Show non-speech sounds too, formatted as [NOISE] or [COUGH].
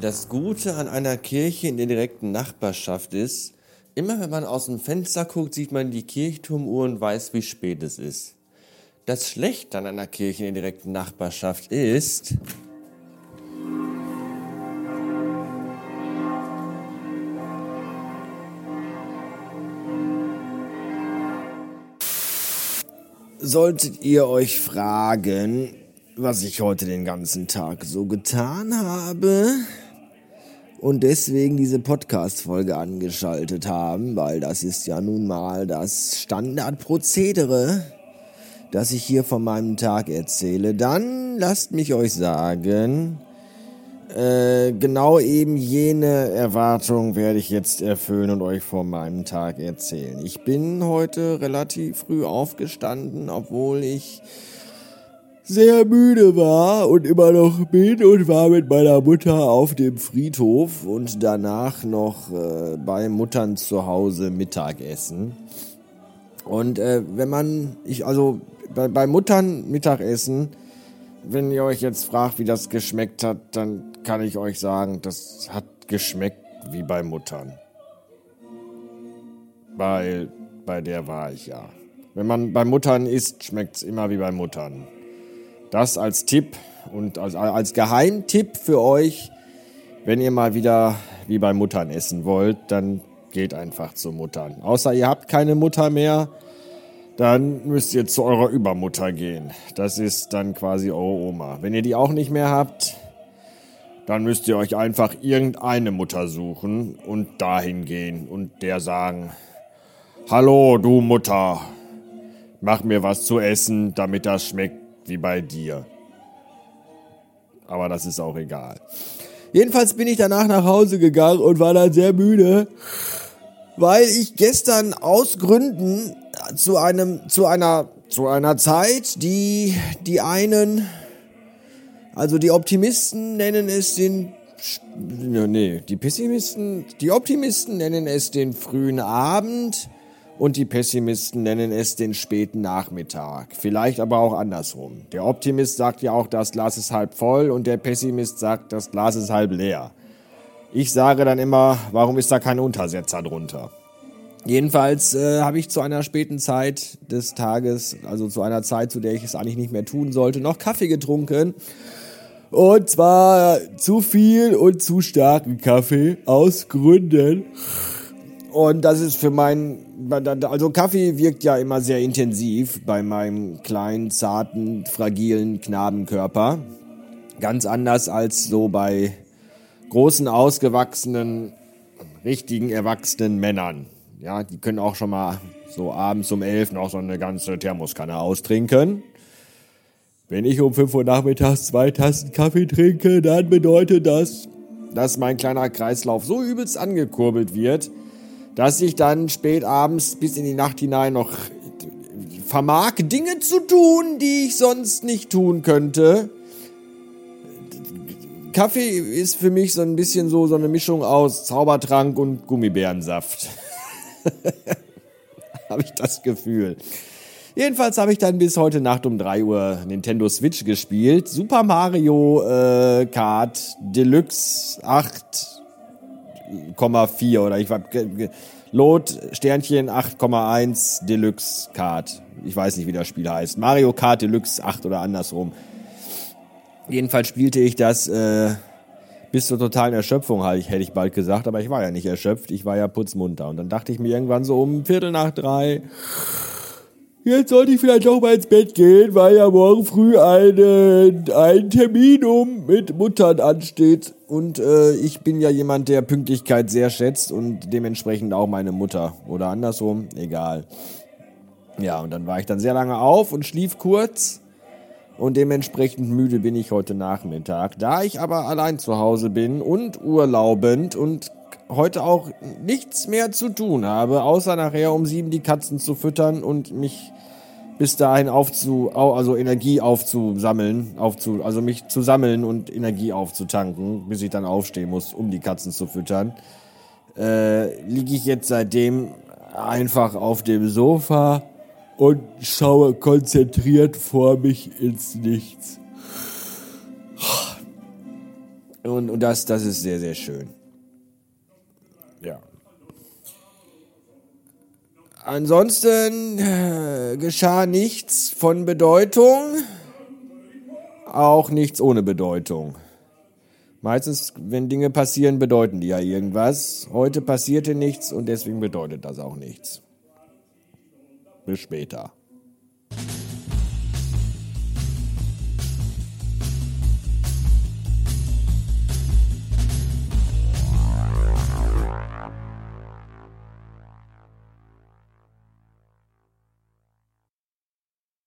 Das Gute an einer Kirche in der direkten Nachbarschaft ist, immer wenn man aus dem Fenster guckt, sieht man die Kirchturmuhr und weiß, wie spät es ist. Das Schlechte an einer Kirche in der direkten Nachbarschaft ist, solltet ihr euch fragen, was ich heute den ganzen Tag so getan habe und deswegen diese Podcast-Folge angeschaltet haben, weil das ist ja nun mal das Standardprozedere, das ich hier von meinem Tag erzähle, dann lasst mich euch sagen, äh, genau eben jene Erwartung werde ich jetzt erfüllen und euch von meinem Tag erzählen. Ich bin heute relativ früh aufgestanden, obwohl ich sehr müde war und immer noch bin und war mit meiner Mutter auf dem Friedhof und danach noch äh, bei Muttern zu Hause Mittagessen. Und äh, wenn man, ich also bei, bei Muttern Mittagessen, wenn ihr euch jetzt fragt, wie das geschmeckt hat, dann kann ich euch sagen, das hat geschmeckt wie bei Muttern. Weil bei der war ich ja. Wenn man bei Muttern isst, schmeckt es immer wie bei Muttern. Das als Tipp und als, als Geheimtipp für euch, wenn ihr mal wieder wie bei Muttern essen wollt, dann geht einfach zu Muttern. Außer ihr habt keine Mutter mehr, dann müsst ihr zu eurer Übermutter gehen. Das ist dann quasi eure Oma. Wenn ihr die auch nicht mehr habt, dann müsst ihr euch einfach irgendeine Mutter suchen und dahin gehen und der sagen, Hallo, du Mutter, mach mir was zu essen, damit das schmeckt wie bei dir. Aber das ist auch egal. Jedenfalls bin ich danach nach Hause gegangen und war dann sehr müde, weil ich gestern aus Gründen zu einem, zu einer, zu einer Zeit, die die einen, also die Optimisten nennen es den, nee, die Pessimisten, die Optimisten nennen es den frühen Abend und die Pessimisten nennen es den späten Nachmittag. Vielleicht aber auch andersrum. Der Optimist sagt ja auch, das Glas ist halb voll und der Pessimist sagt, das Glas ist halb leer. Ich sage dann immer, warum ist da kein Untersetzer drunter? Jedenfalls äh, habe ich zu einer späten Zeit des Tages, also zu einer Zeit, zu der ich es eigentlich nicht mehr tun sollte, noch Kaffee getrunken. Und zwar zu viel und zu starken Kaffee aus Gründen, und das ist für meinen, also Kaffee wirkt ja immer sehr intensiv bei meinem kleinen, zarten, fragilen Knabenkörper. Ganz anders als so bei großen, ausgewachsenen, richtigen, erwachsenen Männern. Ja, die können auch schon mal so abends um elf noch so eine ganze Thermoskanne austrinken. Wenn ich um fünf Uhr nachmittags zwei Tassen Kaffee trinke, dann bedeutet das, dass mein kleiner Kreislauf so übelst angekurbelt wird, dass ich dann spät abends bis in die Nacht hinein noch vermag, Dinge zu tun, die ich sonst nicht tun könnte. Kaffee ist für mich so ein bisschen so, so eine Mischung aus Zaubertrank und Gummibärensaft. [LAUGHS] habe ich das Gefühl. Jedenfalls habe ich dann bis heute Nacht um 3 Uhr Nintendo Switch gespielt. Super Mario äh, Kart Deluxe 8 8,4 oder ich war Lot Sternchen 8,1 Deluxe Card. Ich weiß nicht, wie das Spiel heißt. Mario Kart Deluxe 8 oder andersrum. Jedenfalls spielte ich das äh, bis zur totalen Erschöpfung, hätte ich bald gesagt, aber ich war ja nicht erschöpft, ich war ja putzmunter. Und dann dachte ich mir irgendwann so um Viertel nach drei, jetzt sollte ich vielleicht doch mal ins Bett gehen, weil ja morgen früh eine, ein Termin um mit Muttern ansteht. Und äh, ich bin ja jemand, der Pünktlichkeit sehr schätzt und dementsprechend auch meine Mutter. Oder andersrum, egal. Ja, und dann war ich dann sehr lange auf und schlief kurz. Und dementsprechend müde bin ich heute Nachmittag. Da ich aber allein zu Hause bin und urlaubend und heute auch nichts mehr zu tun habe, außer nachher um sieben die Katzen zu füttern und mich bis dahin aufzu, also Energie aufzusammeln, aufzu, also mich zu sammeln und Energie aufzutanken, bis ich dann aufstehen muss, um die Katzen zu füttern, äh, liege ich jetzt seitdem einfach auf dem Sofa und schaue konzentriert vor mich ins Nichts. und, und das, das ist sehr, sehr schön. Ja. Ansonsten äh, geschah nichts von Bedeutung, auch nichts ohne Bedeutung. Meistens, wenn Dinge passieren, bedeuten die ja irgendwas. Heute passierte nichts und deswegen bedeutet das auch nichts. Bis später.